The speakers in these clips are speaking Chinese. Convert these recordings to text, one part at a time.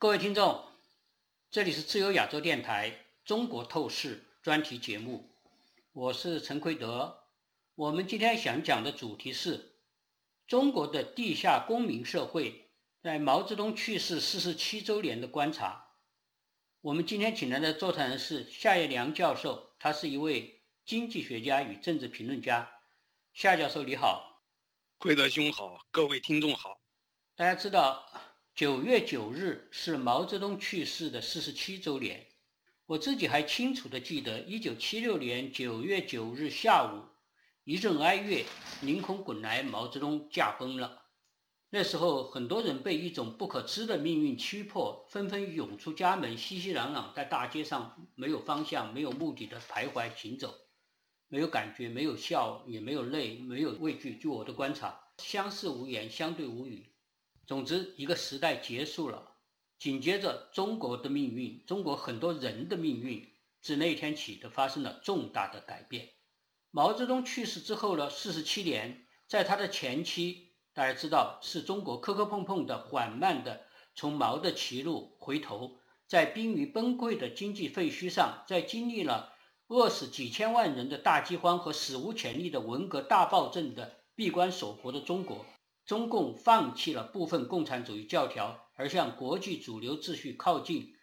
各位听众，这里是自由亚洲电台《中国透视》专题节目，我是陈奎德。我们今天想讲的主题是中国的地下公民社会在毛泽东去世四十七周年的观察。我们今天请来的座谈人是夏业良教授，他是一位经济学家与政治评论家。夏教授你好，奎德兄好，各位听众好。大家知道。九月九日是毛泽东去世的四十七周年，我自己还清楚地记得，一九七六年九月九日下午，一阵哀乐，凌空滚来，毛泽东驾崩了。那时候，很多人被一种不可知的命运驱迫，纷纷涌出家门，熙熙攘攘在大街上，没有方向、没有目的的徘徊行走，没有感觉，没有笑，也没有泪，没有畏惧。据我的观察，相视无言，相对无语。总之，一个时代结束了，紧接着中国的命运，中国很多人的命运，自那天起都发生了重大的改变。毛泽东去世之后呢，四十七年，在他的前期，大家知道是中国磕磕碰碰的、缓慢的从毛的歧路回头，在濒于崩溃的经济废墟上，在经历了饿死几千万人的大饥荒和史无前例的文革大暴政的闭关锁国的中国。中共放弃了部分共产主义教条，而向国际主流秩序靠近。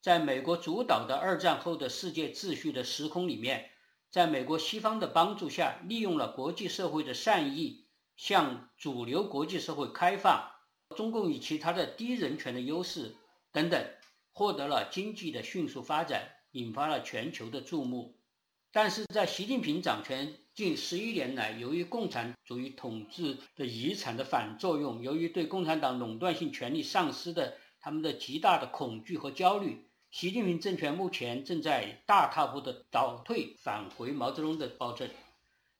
在美国主导的二战后的世界秩序的时空里面，在美国西方的帮助下，利用了国际社会的善意，向主流国际社会开放。中共以其他的低人权的优势等等，获得了经济的迅速发展，引发了全球的注目。但是在习近平掌权。近十一年来，由于共产主义统治的遗产的反作用，由于对共产党垄断性权力丧失的他们的极大的恐惧和焦虑，习近平政权目前正在大踏步的倒退，返回毛泽东的暴政。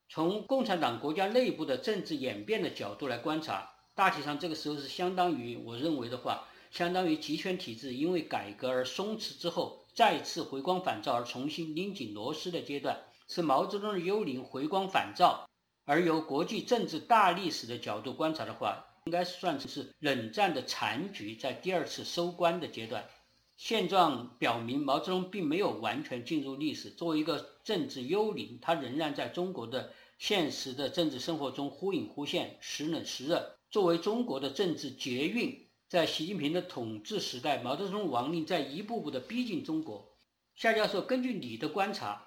从共产党国家内部的政治演变的角度来观察，大体上这个时候是相当于我认为的话，相当于集权体制因为改革而松弛之后，再次回光返照而重新拧紧螺丝的阶段。是毛泽东的幽灵回光返照，而由国际政治大历史的角度观察的话，应该算是冷战的残局在第二次收官的阶段。现状表明，毛泽东并没有完全进入历史。作为一个政治幽灵，他仍然在中国的现实的政治生活中忽隐忽现，时冷时热。作为中国的政治捷运，在习近平的统治时代，毛泽东亡灵在一步步的逼近中国。夏教授，根据你的观察。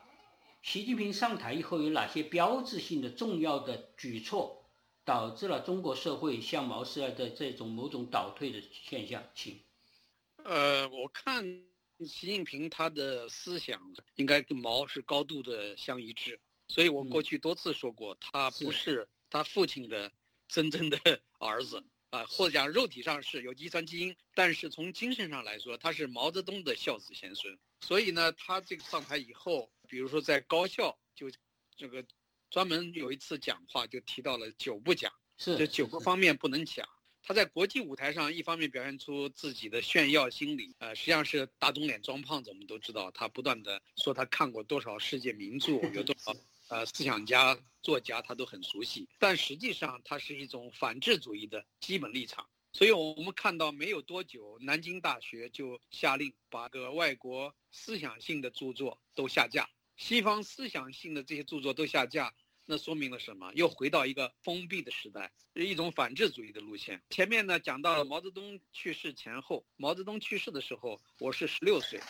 习近平上台以后有哪些标志性的重要的举措，导致了中国社会向毛时代的这种某种倒退的现象？请。呃，我看习近平他的思想应该跟毛是高度的相一致，所以我过去多次说过，他不是他父亲的真正的儿子啊，或者讲肉体上是有遗传基因，但是从精神上来说，他是毛泽东的孝子贤孙。所以呢，他这个上台以后。比如说，在高校就这个专门有一次讲话，就提到了九不讲，是这九个方面不能讲。他在国际舞台上，一方面表现出自己的炫耀心理，呃，实际上是大肿脸装胖子。我们都知道，他不断的说他看过多少世界名著，有多少呃思想家、作家，他都很熟悉。但实际上，它是一种反智主义的基本立场。所以，我们看到没有多久，南京大学就下令把个外国思想性的著作都下架。西方思想性的这些著作都下架，那说明了什么？又回到一个封闭的时代，一种反智主义的路线。前面呢讲到了毛泽东去世前后，毛泽东去世的时候，我是十六岁，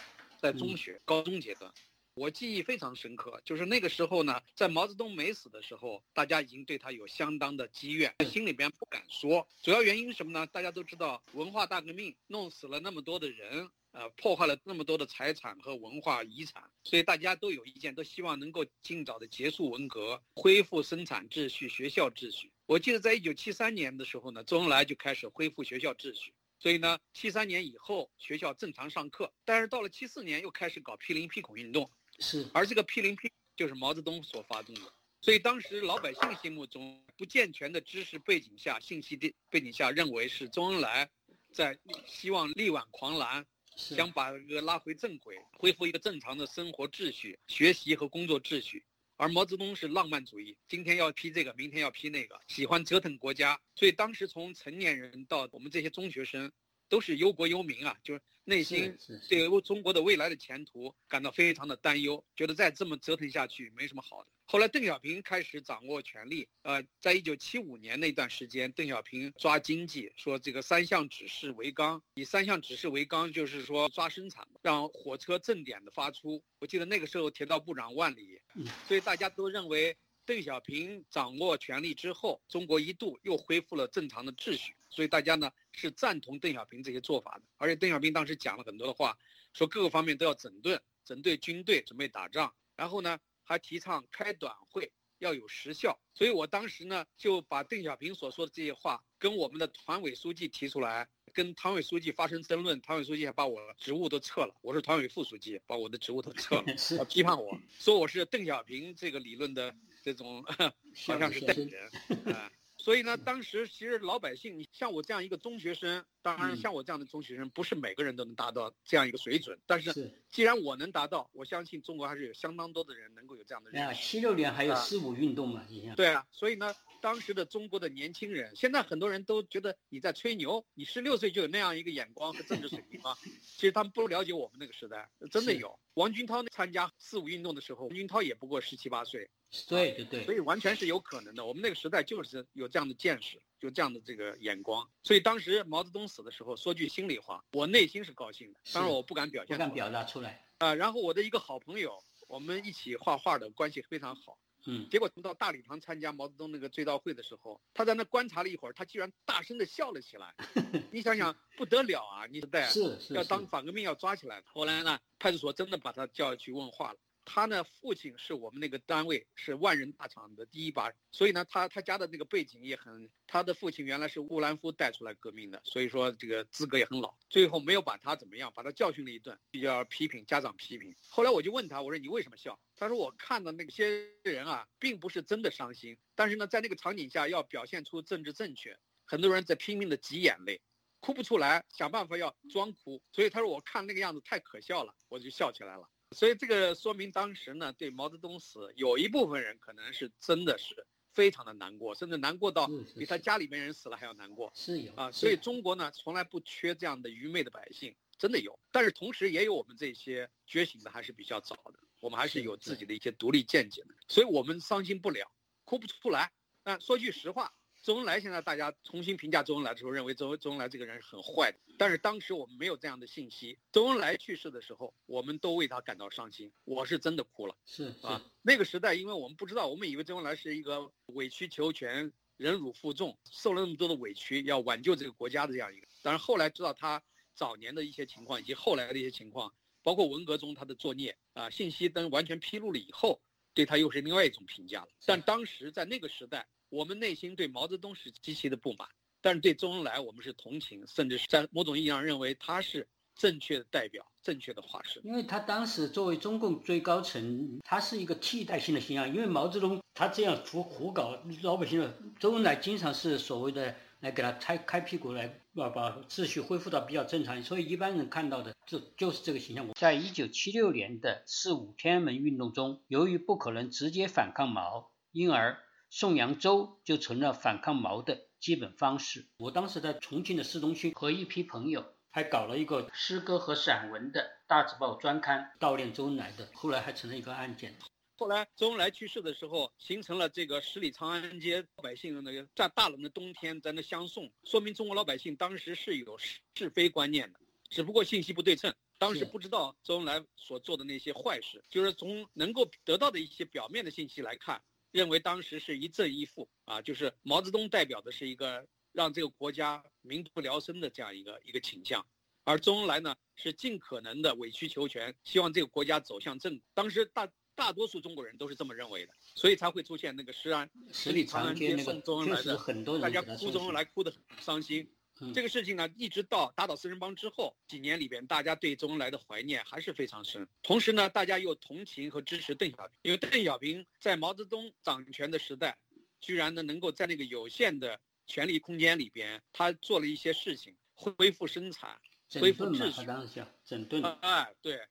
在中学高中阶段，我记忆非常深刻。就是那个时候呢，在毛泽东没死的时候，大家已经对他有相当的积怨，心里边不敢说。主要原因是什么呢？大家都知道文化大革命弄死了那么多的人。呃，破坏了那么多的财产和文化遗产，所以大家都有意见，都希望能够尽早的结束文革，恢复生产秩序、学校秩序。我记得在一九七三年的时候呢，周恩来就开始恢复学校秩序，所以呢，七三年以后学校正常上课。但是到了七四年又开始搞批林批孔运动，是，而这个批零批就是毛泽东所发动的，所以当时老百姓心目中不健全的知识背景下、信息的背景下，认为是周恩来在希望力挽狂澜。想把这个拉回正轨，恢复一个正常的生活秩序、学习和工作秩序。而毛泽东是浪漫主义，今天要批这个，明天要批那个，喜欢折腾国家。所以当时从成年人到我们这些中学生，都是忧国忧民啊，就是内心对中国的未来的前途感到非常的担忧，觉得再这么折腾下去没什么好的。后来邓小平开始掌握权力，呃，在一九七五年那段时间，邓小平抓经济，说这个三项指示为纲，以三项指示为纲，就是说抓生产，让火车正点的发出。我记得那个时候铁道部长万里，所以大家都认为邓小平掌握权力之后，中国一度又恢复了正常的秩序。所以大家呢是赞同邓小平这些做法的，而且邓小平当时讲了很多的话，说各个方面都要整顿，整顿军队，准备打仗，然后呢。还提倡开短会要有实效，所以我当时呢就把邓小平所说的这些话跟我们的团委书记提出来，跟团委书记发生争论，团委书记还把我职务都撤了，我是团委副书记，把我的职务都撤了，批判我说我是邓小平这个理论的这种 好像是代理人啊。所以呢，当时其实老百姓，你像我这样一个中学生，当然像我这样的中学生，不是每个人都能达到这样一个水准。但是，既然我能达到，我相信中国还是有相当多的人能够有这样的。啊，七六年还有四五运动嘛，已经。对啊，所以呢，当时的中国的年轻人，现在很多人都觉得你在吹牛，你十六岁就有那样一个眼光和政治水平吗？其实他们不了解我们那个时代，真的有。王军涛参加四五运动的时候，王军涛也不过十七八岁。对对对，所以完全是有可能的。我们那个时代就是有这样的见识，有这样的这个眼光。所以当时毛泽东死的时候，说句心里话，我内心是高兴的，当然我不敢表现，不敢表达出来啊。然后我的一个好朋友，我们一起画画的关系非常好。嗯。结果到大礼堂参加毛泽东那个追悼会的时候，他在那观察了一会儿，他居然大声的笑了起来。你想想，不得了啊！你在是是要当反革命要抓起来。后来呢，派出所真的把他叫去问话了。他呢，父亲是我们那个单位是万人大厂的第一把，所以呢，他他家的那个背景也很，他的父亲原来是乌兰夫带出来革命的，所以说这个资格也很老。最后没有把他怎么样，把他教训了一顿，比较批评家长批评。后来我就问他，我说你为什么笑？他说我看的那些人啊，并不是真的伤心，但是呢，在那个场景下要表现出政治正确，很多人在拼命的挤眼泪，哭不出来，想办法要装哭。所以他说我看那个样子太可笑了，我就笑起来了。所以这个说明当时呢，对毛泽东死，有一部分人可能是真的是非常的难过，甚至难过到比他家里面人死了还要难过。是有啊，所以中国呢从来不缺这样的愚昧的百姓，真的有。但是同时也有我们这些觉醒的还是比较早的，我们还是有自己的一些独立见解的，所以我们伤心不了，哭不出来。那说句实话。周恩来现在大家重新评价周恩来的时候，认为周周恩来这个人是很坏的。但是当时我们没有这样的信息。周恩来去世的时候，我们都为他感到伤心。我是真的哭了。是啊，那个时代，因为我们不知道，我们以为周恩来是一个委曲求全、忍辱负重、受了那么多的委屈，要挽救这个国家的这样一个。但是后来知道他早年的一些情况，以及后来的一些情况，包括文革中他的作孽啊，信息灯完全披露了以后，对他又是另外一种评价了。但当时在那个时代。我们内心对毛泽东是极其的不满，但是对周恩来我们是同情，甚至是在某种意义上认为他是正确的代表、正确的化身。因为他当时作为中共最高层，他是一个替代性的形象。因为毛泽东他这样胡胡搞老百姓的，周恩来经常是所谓的来给他开开屁股，来把把秩序恢复到比较正常。所以一般人看到的就就是这个形象。我在一九七六年的四五天安门运动中，由于不可能直接反抗毛，因而。颂扬州就成了反抗毛的基本方式。我当时在重庆的市中心和一批朋友还搞了一个诗歌和散文的大字报专刊，悼念周恩来的。后来还成了一个案件。后来周恩来去世的时候，形成了这个十里长安街老百姓那个在大冷的冬天在那相送，说明中国老百姓当时是有是非观念的，只不过信息不对称，当时不知道周恩来所做的那些坏事，就是从能够得到的一些表面的信息来看。认为当时是一正一负啊，就是毛泽东代表的是一个让这个国家民不聊生的这样一个一个倾向，而周恩来呢是尽可能的委曲求全，希望这个国家走向正。当时大大多数中国人都是这么认为的，所以才会出现那个十安十里长安街送周恩来的，大家哭周恩来哭得很伤心。这个事情呢，一直到打倒四人帮之后几年里边，大家对周恩来的怀念还是非常深。同时呢，大家又同情和支持邓小平，因为邓小平在毛泽东掌权的时代，居然呢能够在那个有限的权力空间里边，他做了一些事情，恢复生产，恢复秩序，整顿。哎，对，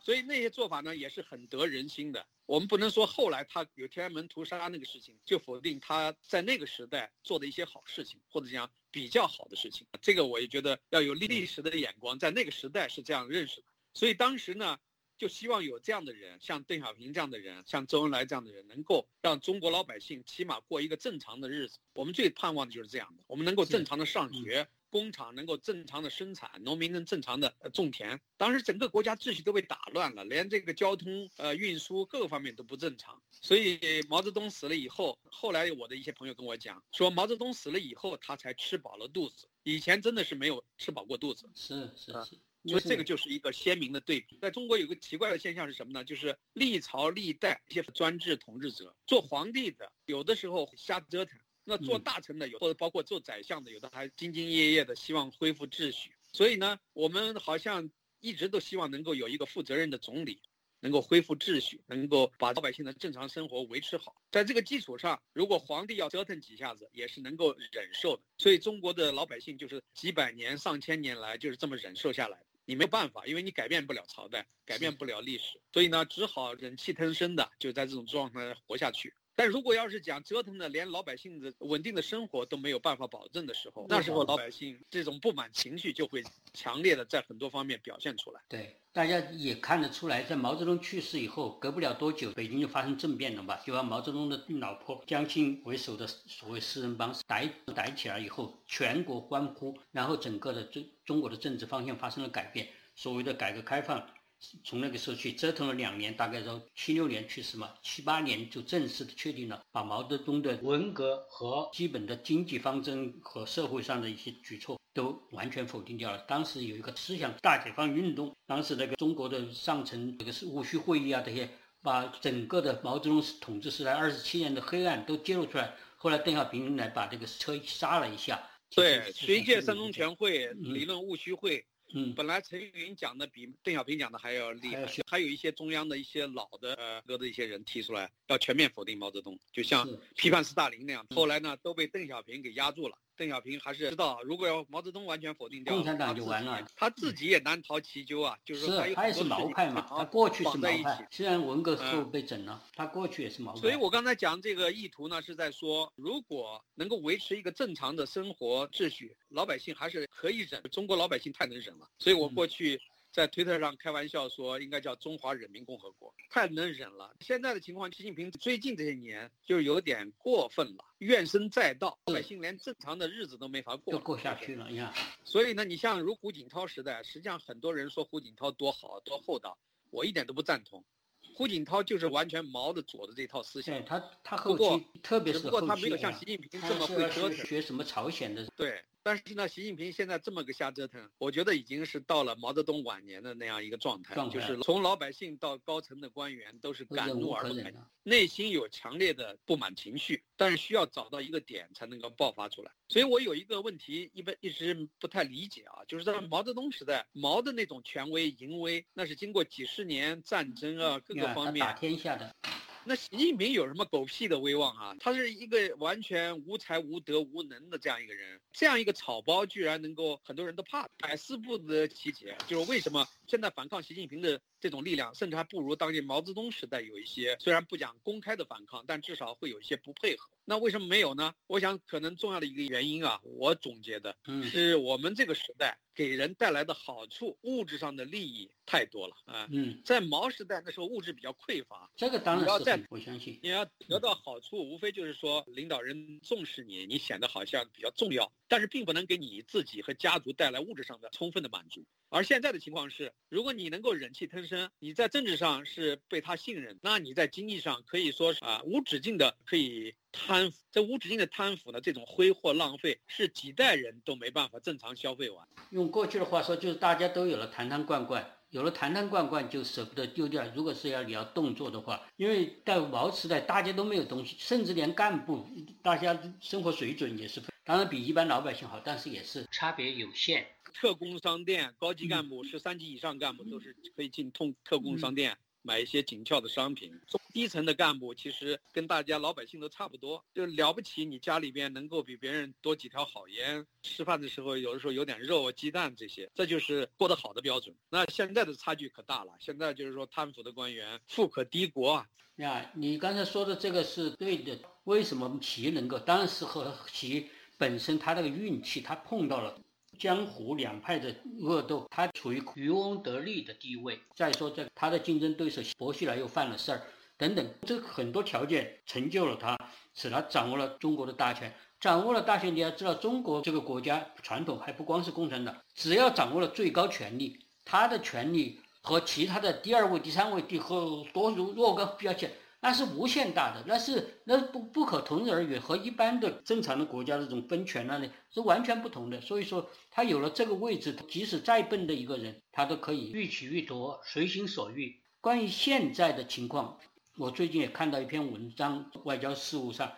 所以那些做法呢也是很得人心的。我们不能说后来他有天安门屠杀那个事情就否定他在那个时代做的一些好事情，或者讲比较好的事情。这个我也觉得要有历史的眼光，在那个时代是这样认识的。所以当时呢，就希望有这样的人，像邓小平这样的人，像周恩来这样的人，能够让中国老百姓起码过一个正常的日子。我们最盼望的就是这样的，我们能够正常的上学。工厂能够正常的生产，农民能正常的种田。当时整个国家秩序都被打乱了，连这个交通、呃运输各个方面都不正常。所以毛泽东死了以后，后来我的一些朋友跟我讲，说毛泽东死了以后，他才吃饱了肚子，以前真的是没有吃饱过肚子。是是是，所以这个就是一个鲜明的对比。在中国有个奇怪的现象是什么呢？就是历朝历代一些专制统治者做皇帝的，有的时候瞎折腾。那做大臣的有，或者包括做宰相的，有的还兢兢业业的，希望恢复秩序。所以呢，我们好像一直都希望能够有一个负责任的总理，能够恢复秩序，能够把老百姓的正常生活维持好。在这个基础上，如果皇帝要折腾几下子，也是能够忍受的。所以中国的老百姓就是几百年、上千年来就是这么忍受下来。你没有办法，因为你改变不了朝代，改变不了历史，所以呢，只好忍气吞声的就在这种状态活下去。但如果要是讲折腾的，连老百姓的稳定的生活都没有办法保证的时候，那时候老百姓这种不满情绪就会强烈的在很多方面表现出来。对，大家也看得出来，在毛泽东去世以后，隔不了多久，北京就发生政变了吧？就把毛泽东的老婆江青为首的所谓四人帮逮逮起来以后，全国欢呼，然后整个的中中国的政治方向发生了改变，所谓的改革开放。从那个时候去折腾了两年，大概到七六年去世嘛，七八年就正式的确定了，把毛泽东的文革和基本的经济方针和社会上的一些举措都完全否定掉了。当时有一个思想大解放运动，当时那个中国的上层这个是戊戌会议啊这些，把整个的毛泽东统治时代二十七年的黑暗都揭露出来。后来邓小平来把这个车杀了一下。对，学界三中全会理论戊戌会。嗯，本来陈云讲的比邓小平讲的还要厉害，还有一些中央的一些老的呃哥的一些人提出来要全面否定毛泽东，就像批判斯大林那样。后来呢，都被邓小平给压住了。邓小平还是知道，如果要毛泽东完全否定掉，共产党就完了。他自己也难逃其咎啊，就是说他也是毛派嘛，他过去是毛派，虽然文革后被整了，他过去也是毛派。所以我刚才讲这个意图呢，是在说，如果能够维持一个正常的生活秩序，老百姓还是可以忍。中国老百姓太能忍了，所以我过去。在推特上开玩笑说，应该叫中华人民共和国，太能忍了。现在的情况，习近平最近这些年就有点过分了，怨声载道，老百姓连正常的日子都没法过，过下去了。你看，所以呢，你像如胡锦涛时代，实际上很多人说胡锦涛多好多厚道，我一点都不赞同。胡锦涛就是完全毛的左的这套思想，他他后期特别是不过他没有像习近平这么会折腾，学什么朝鲜的对。但是呢，习近平现在这么个瞎折腾，我觉得已经是到了毛泽东晚年的那样一个状态，就是从老百姓到高层的官员都是敢怒而不敢言，内心有强烈的不满情绪，但是需要找到一个点才能够爆发出来。所以我有一个问题，一般一直不太理解啊，就是在毛泽东时代，毛的那种权威淫威，那是经过几十年战争啊各个方面打天下的。那习近平有什么狗屁的威望啊？他是一个完全无才无德无能的这样一个人，这样一个草包居然能够很多人都怕，百思不得其解。就是为什么现在反抗习近平的这种力量，甚至还不如当年毛泽东时代有一些，虽然不讲公开的反抗，但至少会有一些不配合。那为什么没有呢？我想可能重要的一个原因啊，我总结的是我们这个时代。给人带来的好处，物质上的利益太多了啊！嗯，在毛时代那时候物质比较匮乏，这个当然要在我相信，你要得到好处，无非就是说领导人重视你，你显得好像比较重要，但是并不能给你自己和家族带来物质上的充分的满足。而现在的情况是，如果你能够忍气吞声，你在政治上是被他信任，那你在经济上可以说是啊无止境的可以。贪腐，这无止境的贪腐呢，这种挥霍浪费是几代人都没办法正常消费完。用过去的话说，就是大家都有了坛坛罐罐，有了坛坛罐罐就舍不得丢掉。如果是要你要动作的话，因为在毛时代大家都没有东西，甚至连干部，大家生活水准也是，当然比一般老百姓好，但是也是差别有限。特工商店高级干部、十三级以上干部都是可以进通特工商店。买一些紧俏的商品，中低层的干部其实跟大家老百姓都差不多，就了不起。你家里边能够比别人多几条好烟，吃饭的时候有的时候有点肉、鸡蛋这些，这就是过得好的标准。那现在的差距可大了，现在就是说贪腐的官员富可敌国啊。呀，你刚才说的这个是对的。为什么企业能够？当然是和企业本身他那个运气，他碰到了江湖两派的恶斗，他处于渔翁得利的地位。再说这他的竞争对手薄熙来又犯了事儿，等等，这很多条件成就了他，使他掌握了中国的大权。掌握了大权，你要知道，中国这个国家传统还不光是共产党，只要掌握了最高权力，他的权力和其他的第二位、第三位、第和多如若干比较起来。那是无限大的，那是那不不可同日而语，和一般的正常的国家这种分权那里是完全不同的。所以说，他有了这个位置，即使再笨的一个人，他都可以欲取欲夺，随心所欲。关于现在的情况，我最近也看到一篇文章，外交事务上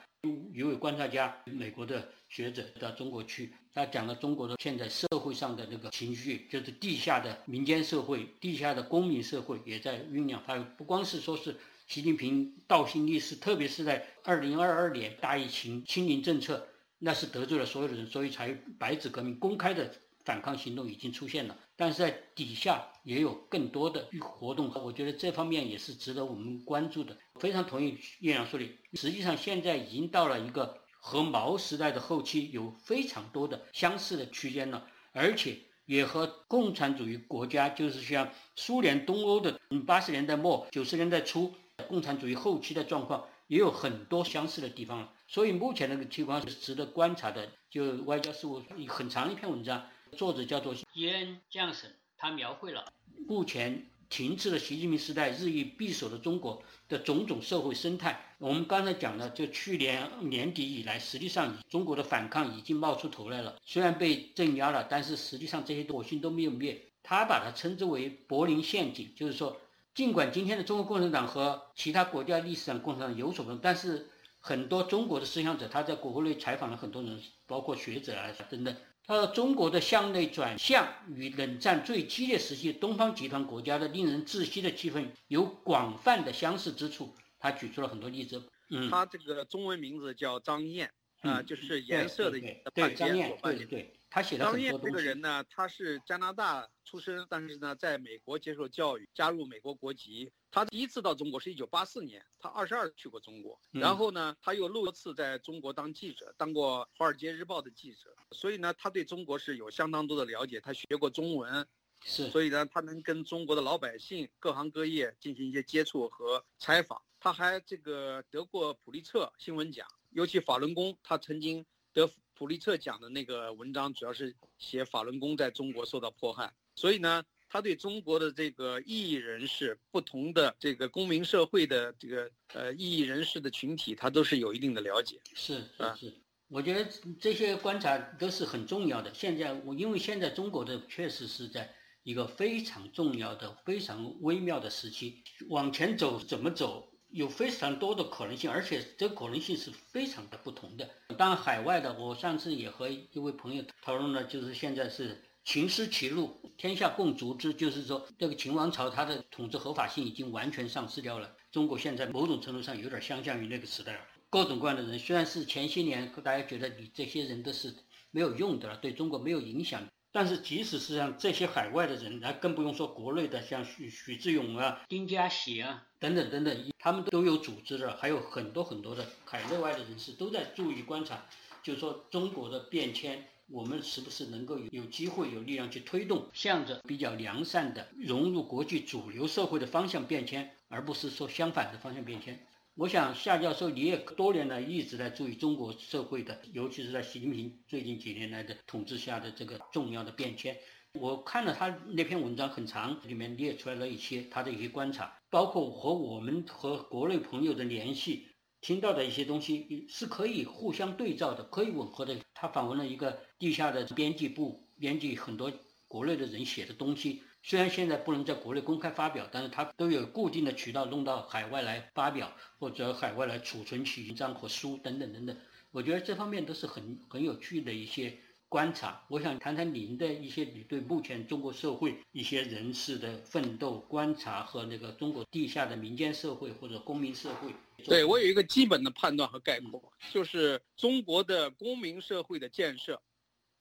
一位观察家，美国的学者到中国去，他讲了中国的现在社会上的那个情绪，就是地下的民间社会、地下的公民社会也在酝酿。他不光是说是。习近平倒行逆施，特别是在二零二二年大疫情清零政策，那是得罪了所有的人，所以才白纸革命，公开的反抗行动已经出现了。但是在底下也有更多的活动，我觉得这方面也是值得我们关注的。非常同意叶良说的，实际上现在已经到了一个和毛时代的后期有非常多的相似的区间了，而且也和共产主义国家，就是像苏联东欧的八十年代末九十年代初。共产主义后期的状况也有很多相似的地方了，所以目前这个情况是值得观察的。就外交事务很长一篇文章，作者叫做伊恩·江森，他描绘了目前停滞的习近平时代日益闭锁的中国的种种社会生态。我们刚才讲的，就去年年底以来，实际上中国的反抗已经冒出头来了，虽然被镇压了，但是实际上这些火星都没有灭。他把它称之为柏林陷阱，就是说。尽管今天的中国共产党和其他国家历史上共产党有所不同，但是很多中国的思想者，他在国会内采访了很多人，包括学者啊等等。他说，中国的向内转向与冷战最激烈时期东方集团国家的令人窒息的气氛有广泛的相似之处。他举出了很多例子。嗯，他这个中文名字叫张燕啊，就是颜色的颜。对张燕，对对。他写了很多东西。张燕这个人呢，他是加拿大出生，但是呢，在美国接受教育，加入美国国籍。他第一次到中国是一九八四年，他二十二去过中国。然后呢，他又多次在中国当记者，当过《华尔街日报》的记者。所以呢，他对中国是有相当多的了解。他学过中文，是。所以呢，他能跟中国的老百姓、各行各业进行一些接触和采访。他还这个得过普利策新闻奖，尤其法轮功，他曾经得。普利策讲的那个文章主要是写法轮功在中国受到迫害，所以呢，他对中国的这个异议人士、不同的这个公民社会的这个呃异议人士的群体，他都是有一定的了解。是是是，我觉得这些观察都是很重要的。现在我因为现在中国的确实是在一个非常重要的、非常微妙的时期，往前走怎么走？有非常多的可能性，而且这可能性是非常的不同的。当然，海外的，我上次也和一位朋友讨论了，就是现在是秦失其路，天下共逐之，就是说这个秦王朝它的统治合法性已经完全丧失掉了。中国现在某种程度上有点相像于那个时代了。各种各样的人，虽然是前些年大家觉得你这些人都是没有用的了，对中国没有影响。但是，即使是像这些海外的人，那更不用说国内的，像许许志勇啊、丁家喜啊等等等等，他们都有组织的，还有很多很多的海内外的人士都在注意观察，就是说中国的变迁，我们是不是能够有有机会、有力量去推动，向着比较良善的融入国际主流社会的方向变迁，而不是说相反的方向变迁。我想夏教授，你也多年来一直在注意中国社会的，尤其是在习近平最近几年来的统治下的这个重要的变迁。我看了他那篇文章很长，里面列出来了一些他的一些观察，包括和我们和国内朋友的联系，听到的一些东西是可以互相对照的，可以吻合的。他访问了一个地下的编辑部，编辑很多国内的人写的东西。虽然现在不能在国内公开发表，但是他都有固定的渠道弄到海外来发表，或者海外来储存起文章和书等等等等。我觉得这方面都是很很有趣的一些观察。我想谈谈您的一些你对目前中国社会一些人士的奋斗观察和那个中国地下的民间社会或者公民社会。对我有一个基本的判断和概括，就是中国的公民社会的建设。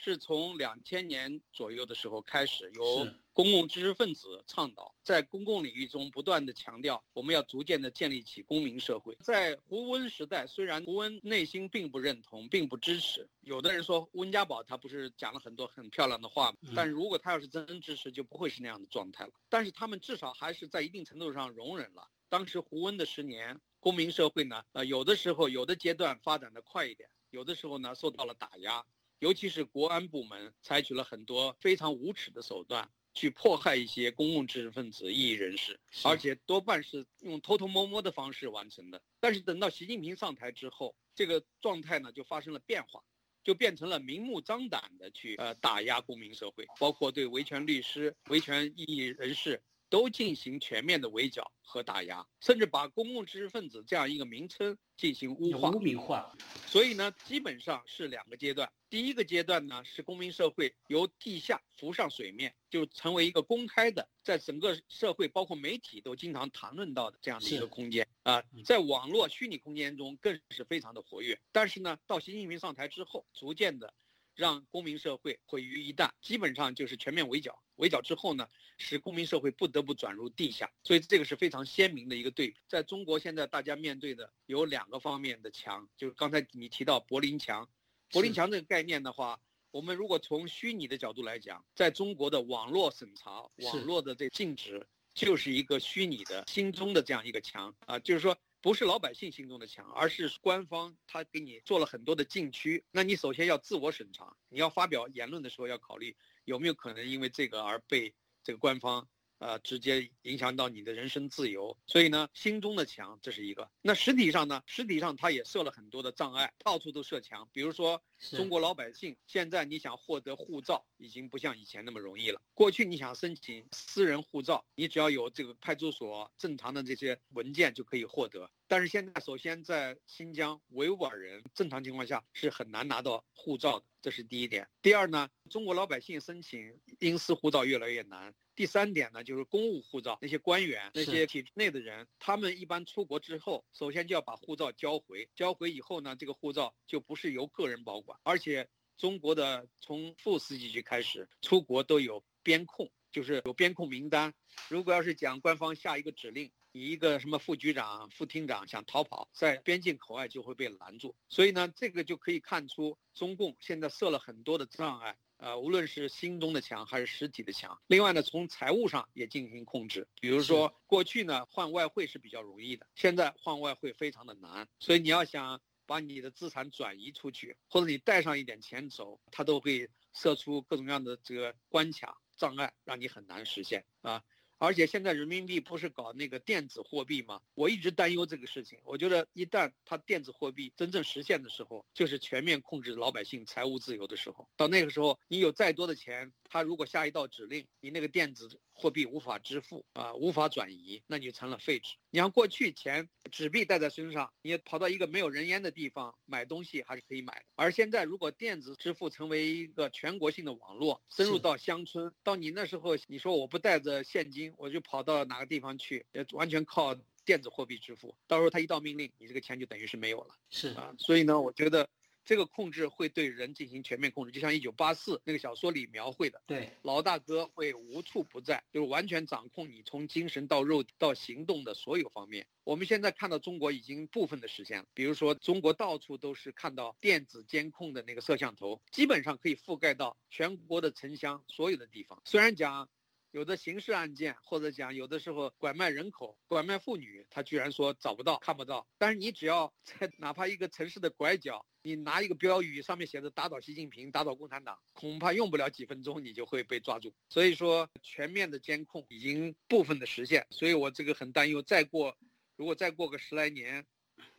是从两千年左右的时候开始，由公共知识分子倡导，在公共领域中不断的强调，我们要逐渐的建立起公民社会。在胡温时代，虽然胡温内心并不认同，并不支持，有的人说温家宝他不是讲了很多很漂亮的话，但如果他要是真支持，就不会是那样的状态了。但是他们至少还是在一定程度上容忍了当时胡温的十年公民社会呢，呃，有的时候有的阶段发展的快一点，有的时候呢受到了打压。尤其是国安部门采取了很多非常无耻的手段，去迫害一些公共知识分子、异议人士，而且多半是用偷偷摸摸的方式完成的。但是等到习近平上台之后，这个状态呢就发生了变化，就变成了明目张胆的去呃打压公民社会，包括对维权律师、维权异议人士。都进行全面的围剿和打压，甚至把公共知识分子这样一个名称进行污化、污名化。所以呢，基本上是两个阶段。第一个阶段呢，是公民社会由地下浮上水面，就成为一个公开的，在整个社会包括媒体都经常谈论到的这样的一个空间啊，在网络虚拟空间中更是非常的活跃。但是呢，到习近平上台之后，逐渐的。让公民社会毁于一旦，基本上就是全面围剿。围剿之后呢，使公民社会不得不转入地下。所以这个是非常鲜明的一个对比。在中国现在大家面对的有两个方面的墙，就是刚才你提到柏林墙。柏林墙这个概念的话，我们如果从虚拟的角度来讲，在中国的网络审查、网络的这禁止，就是一个虚拟的心中的这样一个墙啊，就是说。不是老百姓心中的强，而是官方他给你做了很多的禁区。那你首先要自我审查，你要发表言论的时候要考虑有没有可能因为这个而被这个官方。呃，直接影响到你的人身自由，所以呢，心中的墙这是一个。那实体上呢，实体上它也设了很多的障碍，到处都设墙。比如说，中国老百姓现在你想获得护照，已经不像以前那么容易了。过去你想申请私人护照，你只要有这个派出所正常的这些文件就可以获得。但是现在，首先在新疆维吾尔人正常情况下是很难拿到护照的，这是第一点。第二呢，中国老百姓申请英私护照越来越难。第三点呢，就是公务护照，那些官员、那些体制内的人，他们一般出国之后，首先就要把护照交回。交回以后呢，这个护照就不是由个人保管，而且中国的从副司级局开始出国都有边控，就是有边控名单。如果要是讲官方下一个指令，你一个什么副局长、副厅长想逃跑，在边境口岸就会被拦住。所以呢，这个就可以看出中共现在设了很多的障碍。呃，无论是心中的墙还是实体的墙，另外呢，从财务上也进行控制。比如说，过去呢换外汇是比较容易的，现在换外汇非常的难。所以你要想把你的资产转移出去，或者你带上一点钱走，它都会设出各种各样的这个关卡障碍，让你很难实现啊。而且现在人民币不是搞那个电子货币吗？我一直担忧这个事情。我觉得一旦它电子货币真正实现的时候，就是全面控制老百姓财务自由的时候。到那个时候，你有再多的钱，它如果下一道指令，你那个电子货币无法支付啊，无法转移，那你就成了废纸。你像过去钱纸币带在身上，你跑到一个没有人烟的地方买东西还是可以买的。而现在，如果电子支付成为一个全国性的网络，深入到乡村，到你那时候，你说我不带着现金。我就跑到哪个地方去，完全靠电子货币支付。到时候他一道命令，你这个钱就等于是没有了。是啊，所以呢，我觉得这个控制会对人进行全面控制，就像《一九八四》那个小说里描绘的。对，老大哥会无处不在，就是完全掌控你从精神到肉到行动的所有方面。我们现在看到中国已经部分的实现了，比如说中国到处都是看到电子监控的那个摄像头，基本上可以覆盖到全国的城乡所有的地方。虽然讲。有的刑事案件，或者讲有的时候拐卖人口、拐卖妇女，他居然说找不到、看不到。但是你只要在 哪怕一个城市的拐角，你拿一个标语，上面写着“打倒习近平，打倒共产党”，恐怕用不了几分钟，你就会被抓住。所以说，全面的监控已经部分的实现。所以我这个很担忧，再过如果再过个十来年，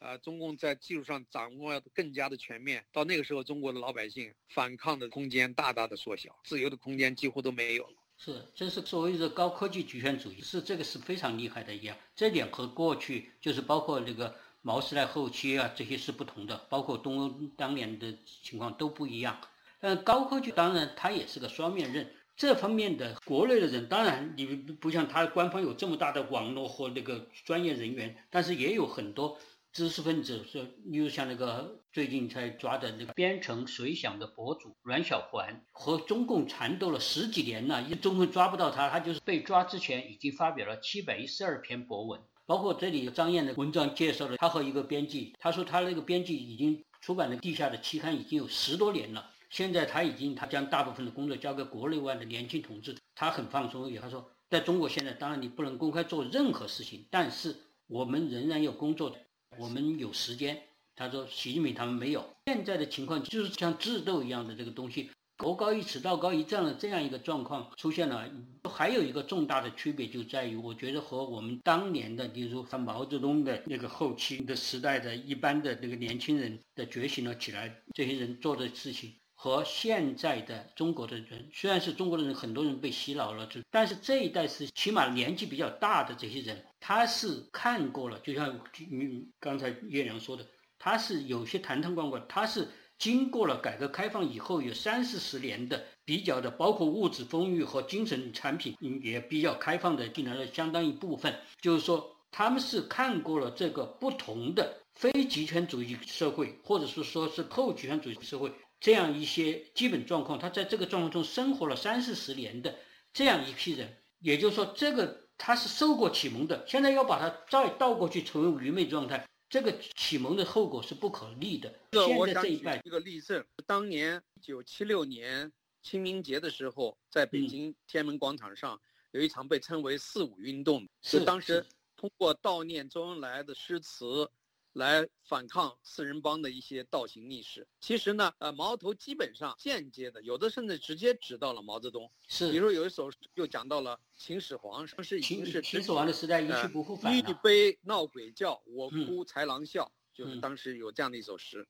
呃，中共在技术上掌握更加的全面，到那个时候，中国的老百姓反抗的空间大大的缩小，自由的空间几乎都没有了。是，这是所谓的高科技集权主义，是这个是非常厉害的一样。这点和过去就是包括那个毛时代后期啊，这些是不同的，包括东欧当年的情况都不一样。但高科技当然它也是个双面刃，这方面的国内的人当然你不像他官方有这么大的网络和那个专业人员，但是也有很多知识分子，说，例如像那个最近才抓的那个编程随想的博主阮小环，和中共缠斗了十几年了，一中共抓不到他，他就是被抓之前已经发表了七百一十二篇博文，包括这里张燕的文章介绍了他和一个编辑，他说他那个编辑已经出版了地下的期刊已经有十多年了，现在他已经他将大部分的工作交给国内外的年轻同志，他很放松，他说在中国现在当然你不能公开做任何事情，但是我们仍然有工作的。我们有时间，他说习近平他们没有。现在的情况就是像智斗一样的这个东西，国高一尺，道高一丈的这样一个状况出现了。还有一个重大的区别就在于，我觉得和我们当年的，比如说像毛泽东的那个后期的时代的一般的那个年轻人的觉醒了起来，这些人做的事情。和现在的中国的人，虽然是中国的人，很多人被洗脑了，就但是这一代是起码年纪比较大的这些人，他是看过了，就像你刚才叶良说的，他是有些坛坛罐罐，他是经过了改革开放以后有三四十年的比较的，包括物质丰裕和精神产品也比较开放的进来了相当一部分，就是说他们是看过了这个不同的非极权主义社会，或者是说是后极权主义社会。这样一些基本状况，他在这个状况中生活了三四十年的这样一批人，也就是说，这个他是受过启蒙的，现在要把他再倒过去成为愚昧状态，这个启蒙的后果是不可逆的。现在这一代一个例证，当年一九七六年清明节的时候，在北京天安门广场上有一场被称为“四五运动”，是当时通过悼念周恩来的诗词。来反抗四人帮的一些倒行逆施。其实呢，呃，矛头基本上间接的，有的甚至直接指到了毛泽东。是，比如有一首又讲到了秦始皇，当时已经是秦始皇的时代一去不复返了。玉杯闹鬼叫，我哭豺狼笑，就是当时有这样的一首诗。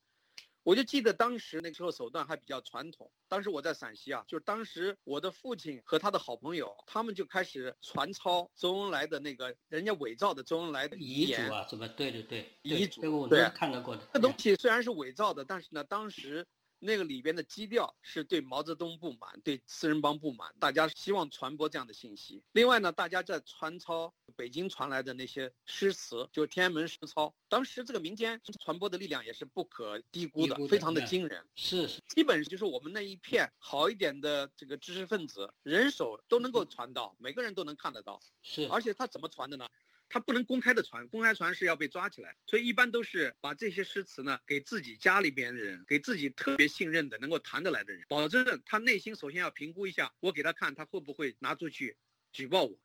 我就记得当时那个时候手段还比较传统。当时我在陕西啊，就是当时我的父亲和他的好朋友，他们就开始传抄周恩来的那个人家伪造的周恩来的遗嘱啊，什么？对对对，遗嘱，我都看到过的。这东西虽然是伪造的，但是呢，当时。那个里边的基调是对毛泽东不满，对四人帮不满，大家希望传播这样的信息。另外呢，大家在传抄北京传来的那些诗词，就天安门诗操。当时这个民间传播的力量也是不可低估的，非常的惊人。是是，基本就是我们那一片好一点的这个知识分子，人手都能够传到，每个人都能看得到。是，而且他怎么传的呢？他不能公开的传，公开传是要被抓起来，所以一般都是把这些诗词呢给自己家里边的人，给自己特别信任的、能够谈得来的人，保证他内心首先要评估一下，我给他看，他会不会拿出去举报我？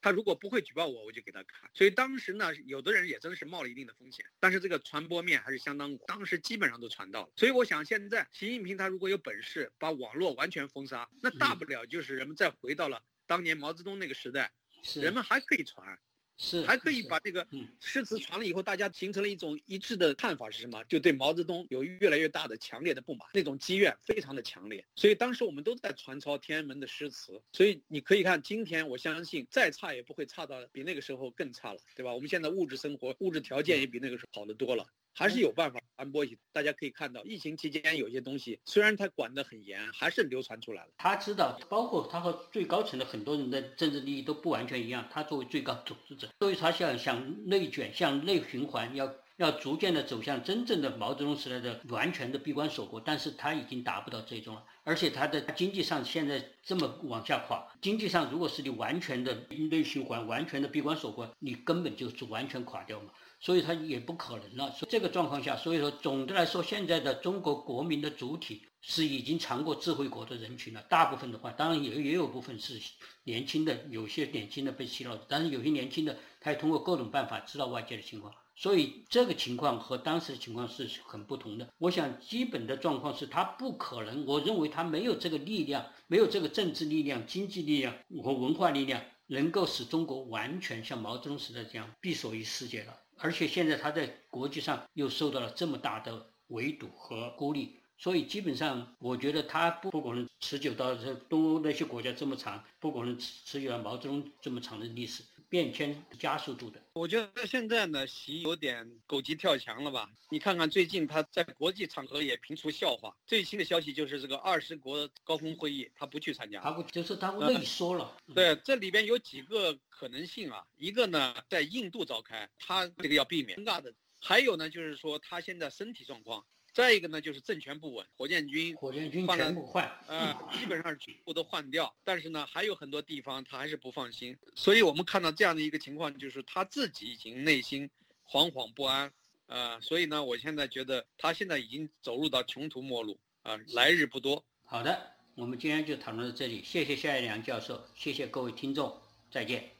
他如果不会举报我，我就给他看。所以当时呢，有的人也真是冒了一定的风险，但是这个传播面还是相当广，当时基本上都传到了。所以我想，现在习近平他如果有本事把网络完全封杀，那大不了就是人们再回到了当年毛泽东那个时代，人们还可以传。是，还可以把这个诗词传了以后，大家形成了一种一致的看法是什么？就对毛泽东有越来越大的强烈的不满，那种积怨非常的强烈。所以当时我们都在传抄天安门的诗词。所以你可以看，今天我相信再差也不会差到比那个时候更差了，对吧？我们现在物质生活、物质条件也比那个时候好得多了。还是有办法传播起，大家可以看到，疫情期间有些东西虽然他管得很严，还是流传出来了。他知道，包括他和最高层的很多人的政治利益都不完全一样。他作为最高统治者，所以他想向内卷，向内循环，要要逐渐的走向真正的毛泽东时代的完全的闭关锁国。但是他已经达不到这种了，而且他的经济上现在这么往下垮，经济上如果是你完全的内循环，完全的闭关锁国，你根本就是完全垮掉嘛。所以它也不可能了。这个状况下，所以说总的来说，现在的中国国民的主体是已经尝过智慧国的人群了。大部分的话，当然也也有部分是年轻的，有些年轻的被洗脑，但是有些年轻的他也通过各种办法知道外界的情况。所以这个情况和当时的情况是很不同的。我想基本的状况是，他不可能，我认为他没有这个力量，没有这个政治力量、经济力量和文化力量，能够使中国完全像毛泽东时代这样闭锁于世界了。而且现在他在国际上又受到了这么大的围堵和孤立，所以基本上我觉得他不不可能持久到这东欧那些国家这么长，不可能持持久到毛泽东这么长的历史。变迁加速度的，我觉得现在呢，习有点狗急跳墙了吧？你看看最近他在国际场合也频出笑话。最新的消息就是这个二十国高峰会议，他不去参加，他不就是他内缩了。对，这里边有几个可能性啊。一个呢，在印度召开，他这个要避免尴尬的还有呢，就是说他现在身体状况。再一个呢，就是政权不稳，火箭军火箭军全部换，呃，基本上全部都换掉。但是呢，还有很多地方他还是不放心。所以我们看到这样的一个情况，就是他自己已经内心惶惶不安，呃，所以呢，我现在觉得他现在已经走入到穷途末路，啊，来日不多。好的，我们今天就讨论到这里，谢谢夏一良教授，谢谢各位听众，再见。